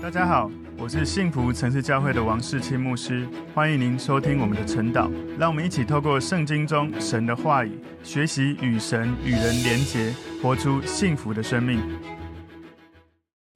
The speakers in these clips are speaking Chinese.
大家好，我是幸福城市教会的王世清牧师，欢迎您收听我们的晨祷。让我们一起透过圣经中神的话语，学习与神与人连结，活出幸福的生命。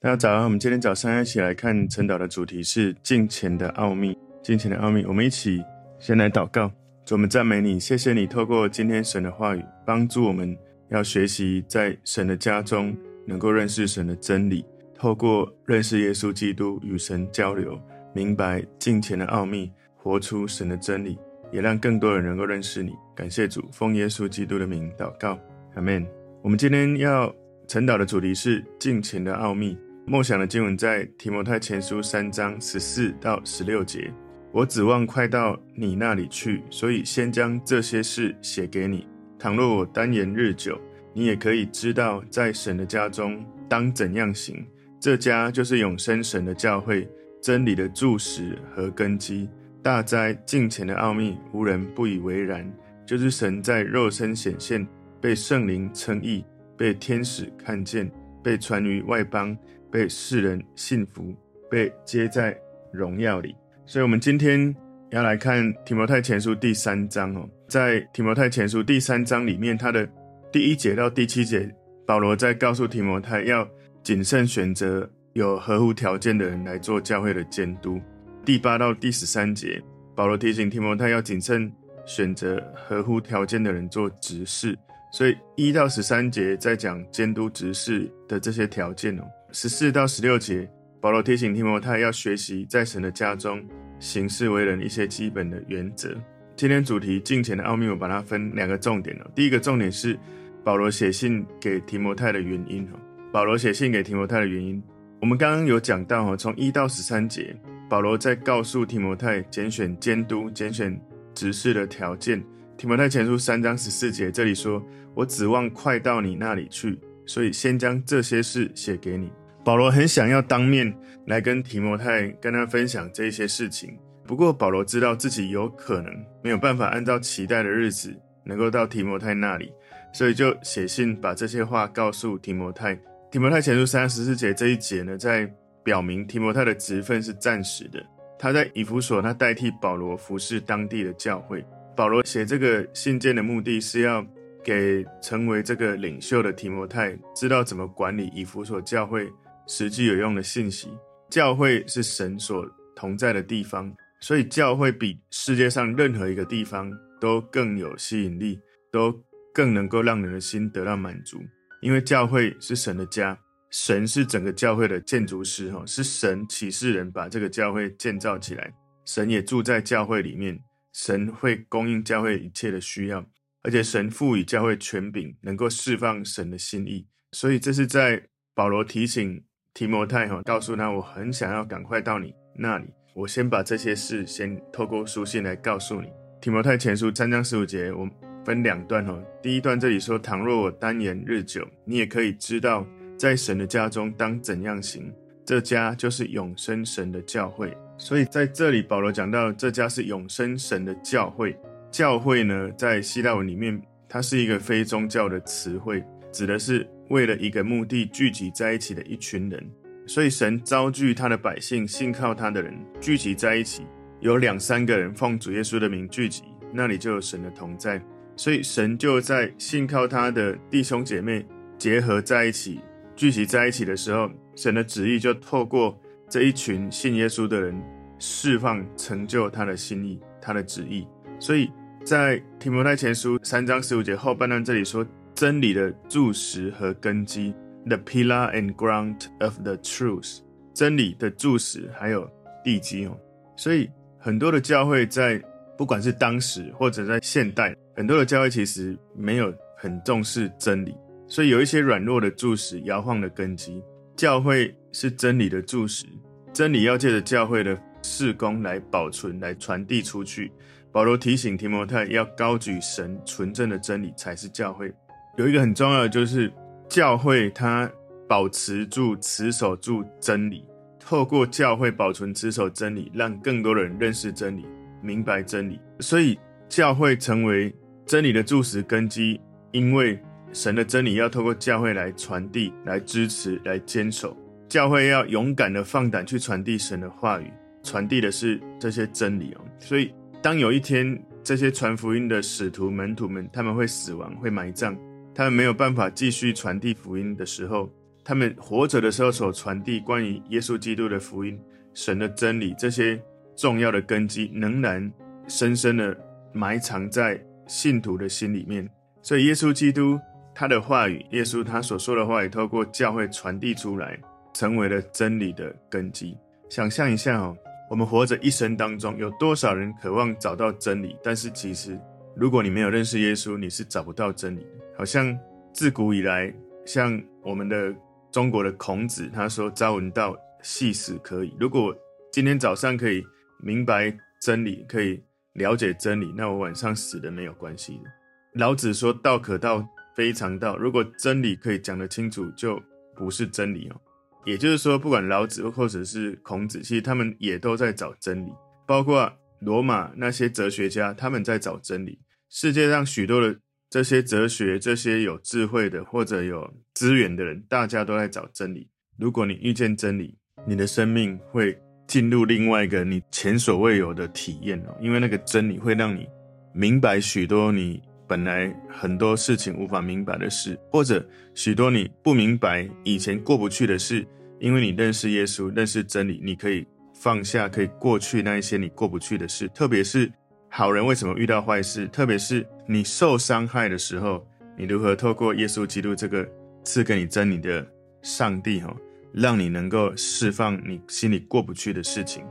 大家早上，我们今天早上一起来看晨祷的主题是金钱的奥秘。金钱的奥秘，我们一起先来祷告。主，我们赞美你，谢谢你透过今天神的话语，帮助我们要学习在神的家中能够认识神的真理。透过认识耶稣基督与神交流，明白金钱的奥秘，活出神的真理，也让更多人能够认识你。感谢主，奉耶稣基督的名祷告，阿门。我们今天要晨祷的主题是金钱的奥秘。梦想的经文在提摩太前书三章十四到十六节。我指望快到你那里去，所以先将这些事写给你。倘若我单言日久，你也可以知道在神的家中当怎样行。这家就是永生神的教会，真理的柱石和根基。大哉敬前的奥秘，无人不以为然。就是神在肉身显现，被圣灵称义，被天使看见，被传于外邦，被世人信服，被接在荣耀里。所以，我们今天要来看提摩太前书第三章哦。在提摩太前书第三章里面，他的第一节到第七节，保罗在告诉提摩太要。谨慎选择有合乎条件的人来做教会的监督。第八到第十三节，保罗提醒提摩太要谨慎选择合乎条件的人做执事。所以一到十三节在讲监督执事的这些条件哦。十四到十六节，保罗提醒提摩太要学习在神的家中行事为人一些基本的原则。今天主题金钱的奥秘，我把它分两个重点哦。第一个重点是保罗写信给提摩太的原因哦。保罗写信给提摩太的原因，我们刚刚有讲到哈，从一到十三节，保罗在告诉提摩太拣选监督、拣选执事的条件。提摩太前书三章十四节这里说：“我指望快到你那里去，所以先将这些事写给你。”保罗很想要当面来跟提摩太跟他分享这些事情，不过保罗知道自己有可能没有办法按照期待的日子能够到提摩太那里，所以就写信把这些话告诉提摩太。提摩太前书三十四节这一节呢，在表明提摩太的职分是暂时的。他在以弗所，他代替保罗服侍当地的教会。保罗写这个信件的目的是要给成为这个领袖的提摩太，知道怎么管理以弗所教会实际有用的信息。教会是神所同在的地方，所以教会比世界上任何一个地方都更有吸引力，都更能够让人的心得到满足。因为教会是神的家，神是整个教会的建筑师，哈，是神启示人把这个教会建造起来，神也住在教会里面，神会供应教会一切的需要，而且神赋予教会权柄，能够释放神的心意，所以这是在保罗提醒提摩太，哈，告诉他，我很想要赶快到你那里，我先把这些事先透过书信来告诉你。提摩太前书三章十五节，我。分两段哦，第一段这里说：“倘若我单言日久，你也可以知道在神的家中当怎样行。这家就是永生神的教会。所以在这里，保罗讲到这家是永生神的教会。教会呢，在希腊文里面，它是一个非宗教的词汇，指的是为了一个目的聚集在一起的一群人。所以神召聚他的百姓，信靠他的人聚集在一起，有两三个人奉主耶稣的名聚集，那里就有神的同在。”所以神就在信靠他的弟兄姐妹结合在一起，聚集在一起的时候，神的旨意就透过这一群信耶稣的人释放成就他的心意，他的旨意。所以在提摩太前书三章十五节后半段这里说，真理的柱石和根基，the pillar and ground of the truth，真理的柱石还有地基哦。所以很多的教会在不管是当时或者在现代。很多的教会其实没有很重视真理，所以有一些软弱的柱石、摇晃的根基。教会是真理的柱石，真理要借着教会的事工来保存、来传递出去。保罗提醒提摩太要高举神纯正的真理才是教会。有一个很重要的就是教会它保持住、持守住真理，透过教会保存、持守真理，让更多的人认识真理、明白真理。所以教会成为。真理的柱石根基，因为神的真理要透过教会来传递、来支持、来坚守。教会要勇敢的放胆去传递神的话语，传递的是这些真理哦。所以，当有一天这些传福音的使徒门徒们他们会死亡、会埋葬，他们没有办法继续传递福音的时候，他们活着的时候所传递关于耶稣基督的福音、神的真理这些重要的根基，仍然深深的埋藏在信徒的心里面。所以，耶稣基督他的话语，耶稣他所说的话语，透过教会传递出来，成为了真理的根基。想象一下哦，我们活着一生当中，有多少人渴望找到真理？但是其实，如果你没有认识耶稣，你是找不到真理。好像自古以来，像我们的中国的孔子，他说：“朝闻道，夕死可矣。”如果今天早上可以明白真理，可以了解真理，那我晚上死的没有关系的。老子说：“道可道，非常道。”如果真理可以讲得清楚，就不是真理哦。也就是说，不管老子或者是孔子，其实他们也都在找真理。包括罗马那些哲学家，他们在找真理。世界上许多的这些哲学、这些有智慧的或者有资源的人，大家都在找真理。如果你遇见真理，你的生命会进入另外一个你前所未有的体验哦，因为那个真理会让你明白许多你本来很多事情无法明白的事，或者许多你不明白以前过不去的事，因为你认识耶稣，认识真理，你可以放下，可以过去那一些你过不去的事。特别是好人为什么遇到坏事？特别是你受伤害的时候，你如何透过耶稣基督这个赐给你真理的上帝，哈，让你能够释放你心里过不去的事情。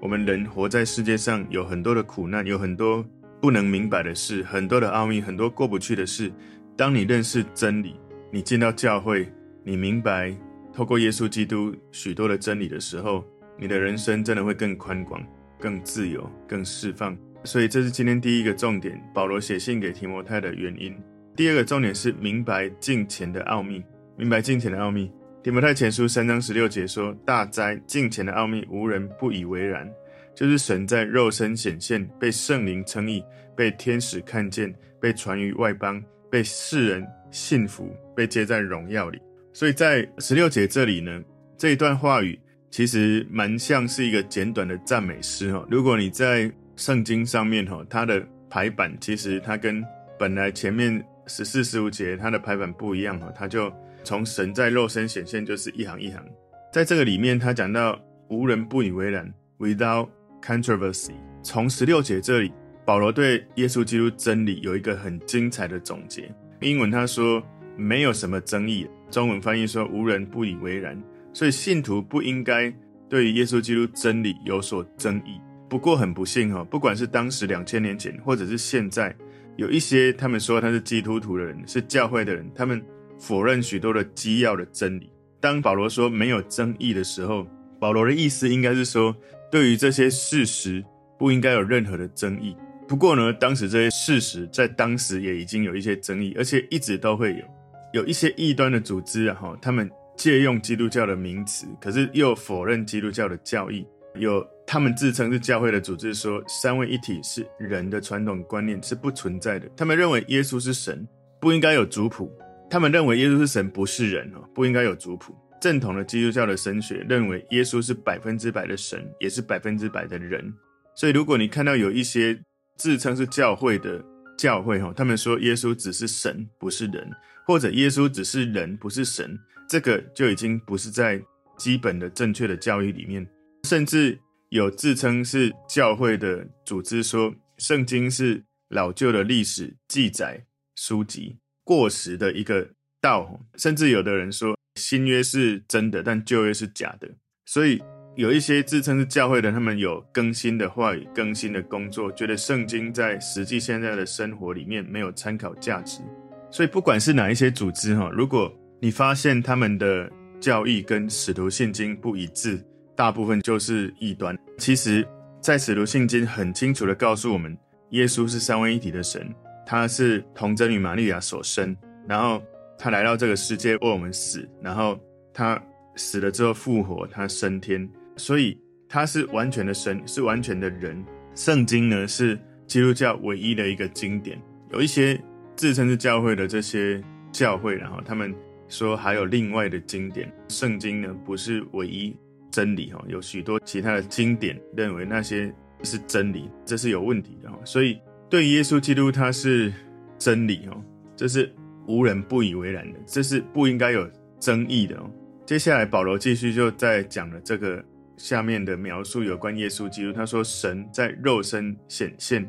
我们人活在世界上，有很多的苦难，有很多。不能明白的事，很多的奥秘，很多过不去的事。当你认识真理，你进到教会，你明白透过耶稣基督许多的真理的时候，你的人生真的会更宽广、更自由、更释放。所以这是今天第一个重点，保罗写信给提摩太的原因。第二个重点是明白敬虔的奥秘，明白敬虔的奥秘。提摩太前书三章十六节说：“大哉，敬虔的奥秘，无人不以为然。”就是神在肉身显现，被圣灵称义，被天使看见，被传于外邦，被世人信服，被接在荣耀里。所以在十六节这里呢，这一段话语其实蛮像是一个简短的赞美诗哈。如果你在圣经上面哈，它的排版其实它跟本来前面十四十五节它的排版不一样哈，它就从神在肉身显现就是一行一行，在这个里面他讲到无人不以为然，without Controversy，从十六节这里，保罗对耶稣基督真理有一个很精彩的总结。英文他说没有什么争议，中文翻译说无人不以为然。所以信徒不应该对于耶稣基督真理有所争议。不过很不幸哈，不管是当时两千年前，或者是现在，有一些他们说他是基督徒的人，是教会的人，他们否认许多的基要的真理。当保罗说没有争议的时候，保罗的意思应该是说。对于这些事实，不应该有任何的争议。不过呢，当时这些事实在当时也已经有一些争议，而且一直都会有。有一些异端的组织啊，哈，他们借用基督教的名词，可是又否认基督教的教义。有他们自称是教会的组织说，三位一体是人的传统观念是不存在的。他们认为耶稣是神，不应该有族谱。他们认为耶稣是神，不是人哦，不应该有族谱。正统的基督教的神学认为，耶稣是百分之百的神，也是百分之百的人。所以，如果你看到有一些自称是教会的教会，哈，他们说耶稣只是神，不是人，或者耶稣只是人，不是神，这个就已经不是在基本的正确的教义里面。甚至有自称是教会的组织说，圣经是老旧的历史记载书籍，过时的一个道。甚至有的人说。新约是真的，但旧约是假的。所以有一些自称是教会的，他们有更新的话语、更新的工作，觉得圣经在实际现在的生活里面没有参考价值。所以不管是哪一些组织哈，如果你发现他们的教义跟使徒信经不一致，大部分就是异端。其实，在使徒信经很清楚地告诉我们，耶稣是三位一体的神，他是童贞女玛利亚所生，然后。他来到这个世界为我们死，然后他死了之后复活，他升天，所以他是完全的神，是完全的人。圣经呢是基督教唯一的一个经典。有一些自称是教会的这些教会，然后他们说还有另外的经典，圣经呢不是唯一真理哈，有许多其他的经典认为那些是真理，这是有问题的哈。所以对耶稣基督他是真理哦，这是无人不以为然的，这是不应该有争议的哦。接下来保罗继续就在讲了这个下面的描述有关耶稣基督，他说神在肉身显现，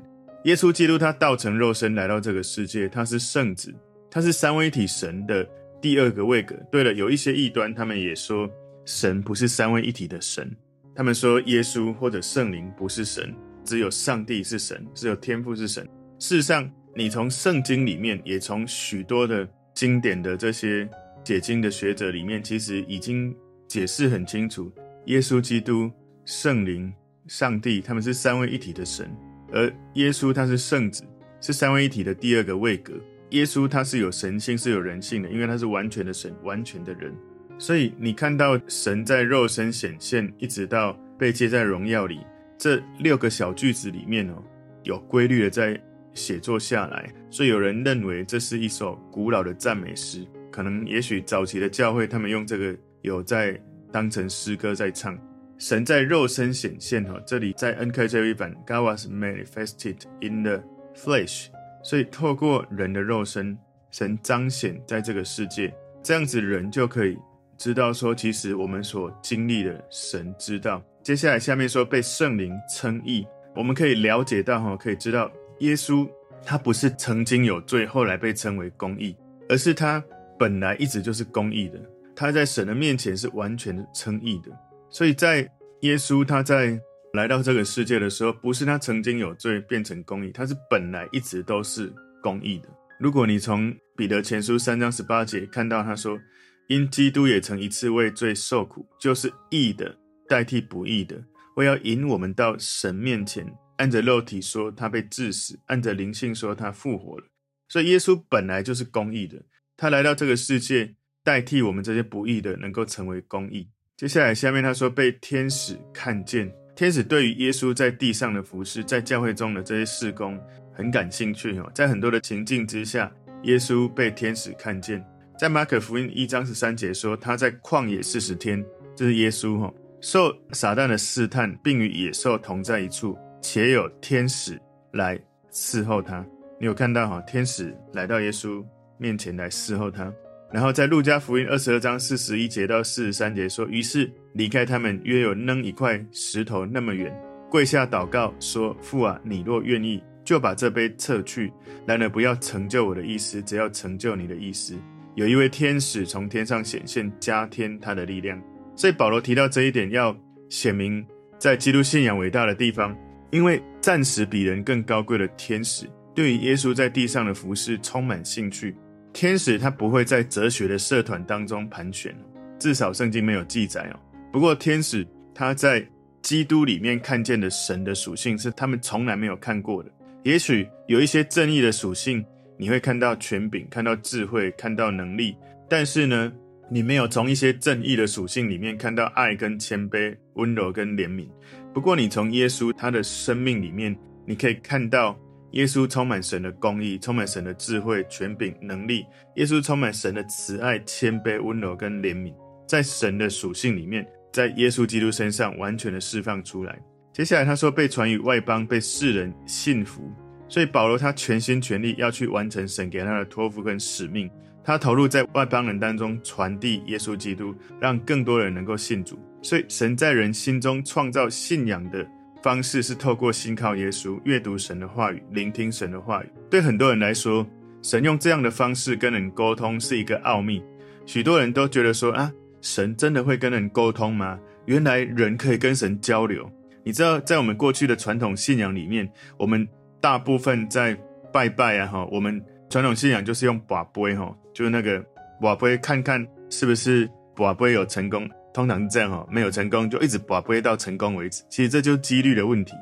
耶稣基督他道成肉身来到这个世界，他是圣子，他是三位一体神的。第二个位格。对了，有一些异端，他们也说神不是三位一体的神。他们说耶稣或者圣灵不是神，只有上帝是神，只有天父是神。事实上，你从圣经里面，也从许多的经典的这些解经的学者里面，其实已经解释很清楚：耶稣基督、圣灵、上帝，他们是三位一体的神，而耶稣他是圣子，是三位一体的第二个位格。耶稣他是有神性，是有人性的，因为他是完全的神，完全的人。所以你看到神在肉身显现，一直到被接在荣耀里，这六个小句子里面哦，有规律的在写作下来。所以有人认为这是一首古老的赞美诗，可能也许早期的教会他们用这个有在当成诗歌在唱。神在肉身显现哦，这里在 NKJV 版，God was manifested in the flesh。所以，透过人的肉身，神彰显在这个世界，这样子人就可以知道说，其实我们所经历的，神知道。接下来下面说被圣灵称义，我们可以了解到哈，可以知道耶稣他不是曾经有罪，后来被称为公义，而是他本来一直就是公义的，他在神的面前是完全称义的。所以在耶稣他在。来到这个世界的时候，不是他曾经有罪变成公义，他是本来一直都是公义的。如果你从彼得前书三章十八节看到他说，因基督也曾一次为罪受苦，就是义的代替不义的，为要引我们到神面前。按着肉体说他被治死，按着灵性说他复活了。所以耶稣本来就是公义的，他来到这个世界代替我们这些不义的，能够成为公义。接下来下面他说被天使看见。天使对于耶稣在地上的服事，在教会中的这些事工很感兴趣哦。在很多的情境之下，耶稣被天使看见。在马可福音一章十三节说，他在旷野四十天，这是耶稣哈，受撒旦的试探，并与野兽同在一处，且有天使来伺候他。你有看到哈？天使来到耶稣面前来伺候他。然后在路加福音二十二章四十一节到四十三节说，于是离开他们约有扔一块石头那么远，跪下祷告说：“父啊，你若愿意，就把这杯撤去；然而不要成就我的意思，只要成就你的意思。”有一位天使从天上显现，加添他的力量。所以保罗提到这一点，要显明在基督信仰伟大的地方，因为暂时比人更高贵的天使，对于耶稣在地上的服事充满兴趣。天使他不会在哲学的社团当中盘旋，至少圣经没有记载哦。不过天使他在基督里面看见的神的属性是他们从来没有看过的。也许有一些正义的属性，你会看到权柄，看到智慧，看到能力，但是呢，你没有从一些正义的属性里面看到爱跟谦卑、温柔跟怜悯。不过你从耶稣他的生命里面，你可以看到。耶稣充满神的公义，充满神的智慧、权柄、能力。耶稣充满神的慈爱、谦卑、温柔跟怜悯，在神的属性里面，在耶稣基督身上完全的释放出来。接下来他说，被传于外邦，被世人信服。所以保罗他全心全力要去完成神给他的托付跟使命，他投入在外邦人当中传递耶稣基督，让更多人能够信主。所以神在人心中创造信仰的。方式是透过信靠耶稣，阅读神的话语，聆听神的话语。对很多人来说，神用这样的方式跟人沟通是一个奥秘。许多人都觉得说啊，神真的会跟人沟通吗？原来人可以跟神交流。你知道，在我们过去的传统信仰里面，我们大部分在拜拜啊，哈，我们传统信仰就是用把杯哈，就是那个把杯，看看是不是把杯有成功。通常是这样哈，没有成功就一直把杯到成功为止。其实这就是几率的问题。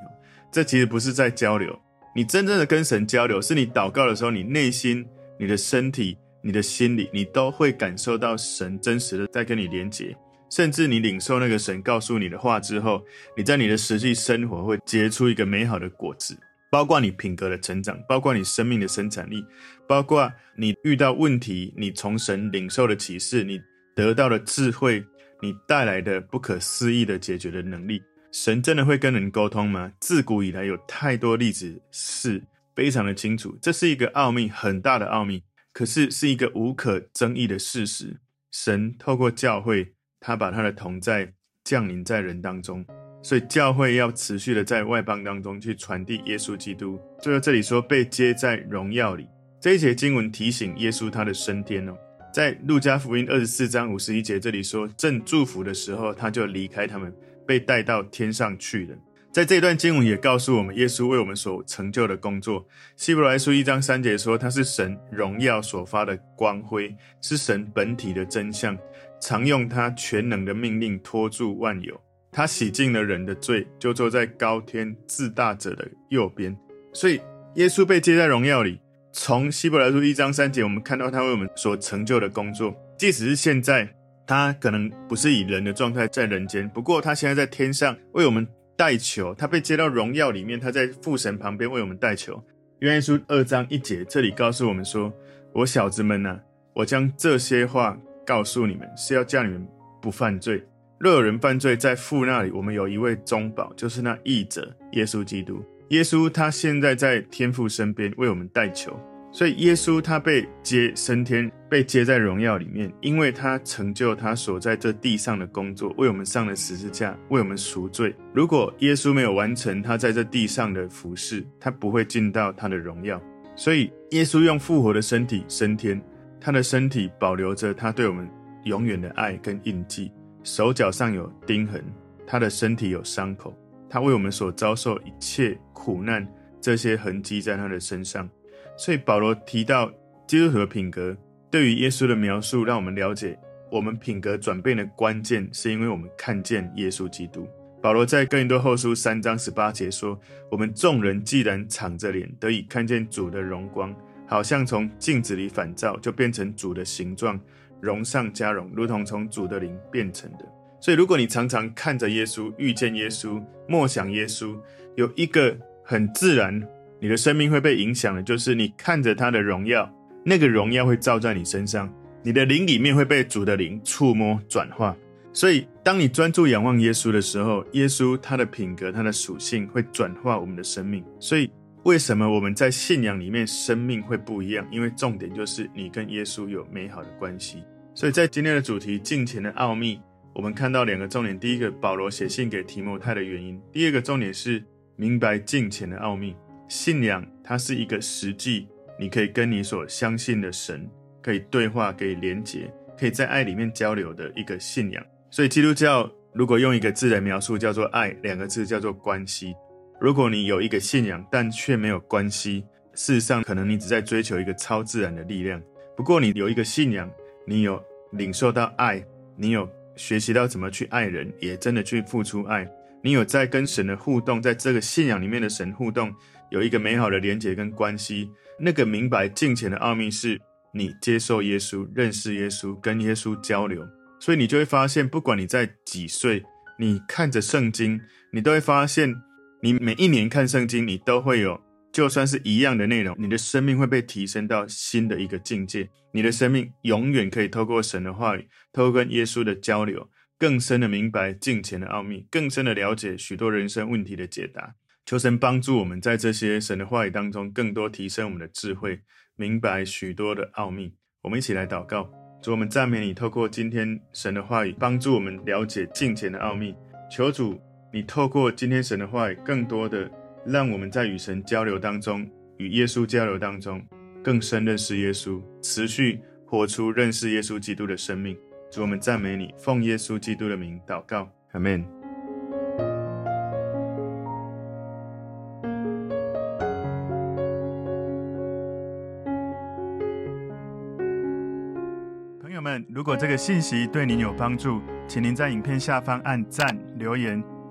这其实不是在交流，你真正的跟神交流，是你祷告的时候，你内心、你的身体、你的心里，你都会感受到神真实的在跟你连接。甚至你领受那个神告诉你的话之后，你在你的实际生活会结出一个美好的果子。包括你品格的成长，包括你生命的生产力，包括你遇到问题，你从神领受的启示，你得到的智慧，你带来的不可思议的解决的能力。神真的会跟人沟通吗？自古以来有太多例子是非常的清楚，这是一个奥秘，很大的奥秘，可是是一个无可争议的事实。神透过教会，他把他的同在降临在人当中，所以教会要持续的在外邦当中去传递耶稣基督。最后这里说被接在荣耀里，这一节经文提醒耶稣他的升天哦，在路加福音二十四章五十一节这里说，正祝福的时候，他就离开他们，被带到天上去了。在这段经文也告诉我们，耶稣为我们所成就的工作。希伯来书一章三节说，他是神荣耀所发的光辉，是神本体的真相，常用他全能的命令托住万有。他洗净了人的罪，就坐在高天自大者的右边。所以，耶稣被接在荣耀里。从希伯来书一章三节，我们看到他为我们所成就的工作。即使是现在，他可能不是以人的状态在人间，不过他现在在天上为我们。代求，他被接到荣耀里面，他在父神旁边为我们代求。约翰书二章一节，这里告诉我们说：“我小子们呐，我将这些话告诉你们，是要叫你们不犯罪。若有人犯罪，在父那里，我们有一位中保，就是那义者耶稣基督。耶稣他现在在天父身边为我们代求。”所以耶稣他被接升天，被接在荣耀里面，因为他成就他所在这地上的工作，为我们上了十字架，为我们赎罪。如果耶稣没有完成他在这地上的服事，他不会进到他的荣耀。所以耶稣用复活的身体升天，他的身体保留着他对我们永远的爱跟印记，手脚上有钉痕，他的身体有伤口，他为我们所遭受一切苦难，这些痕迹在他的身上。所以保罗提到基督徒的品格，对于耶稣的描述，让我们了解我们品格转变的关键，是因为我们看见耶稣基督。保罗在哥林多后书三章十八节说：“我们众人既然敞着脸，得以看见主的荣光，好像从镜子里反照，就变成主的形状，荣上加荣，如同从主的灵变成的。”所以，如果你常常看着耶稣，遇见耶稣，默想耶稣，有一个很自然。你的生命会被影响的，就是你看着他的荣耀，那个荣耀会照在你身上，你的灵里面会被主的灵触摸转化。所以，当你专注仰望耶稣的时候，耶稣他的品格、他的属性会转化我们的生命。所以，为什么我们在信仰里面生命会不一样？因为重点就是你跟耶稣有美好的关系。所以在今天的主题“敬虔的奥秘”，我们看到两个重点：第一个，保罗写信给提摩太的原因；第二个重点是明白敬虔的奥秘。信仰它是一个实际，你可以跟你所相信的神可以对话、可以连结、可以在爱里面交流的一个信仰。所以基督教如果用一个字来描述，叫做爱，两个字叫做关系。如果你有一个信仰，但却没有关系，事实上可能你只在追求一个超自然的力量。不过你有一个信仰，你有领受到爱，你有学习到怎么去爱人，也真的去付出爱，你有在跟神的互动，在这个信仰里面的神互动。有一个美好的连结跟关系，那个明白敬虔的奥秘是你接受耶稣、认识耶稣、跟耶稣交流，所以你就会发现，不管你在几岁，你看着圣经，你都会发现，你每一年看圣经，你都会有，就算是一样的内容，你的生命会被提升到新的一个境界，你的生命永远可以透过神的话语，透过跟耶稣的交流，更深的明白敬虔的奥秘，更深的了解许多人生问题的解答。求神帮助我们在这些神的话语当中，更多提升我们的智慧，明白许多的奥秘。我们一起来祷告，主，我们赞美你，透过今天神的话语，帮助我们了解敬虔的奥秘。求主，你透过今天神的话语，更多的让我们在与神交流当中，与耶稣交流当中，更深认识耶稣，持续活出认识耶稣基督的生命。主，我们赞美你，奉耶稣基督的名祷告，阿门。如果这个信息对您有帮助，请您在影片下方按赞、留言，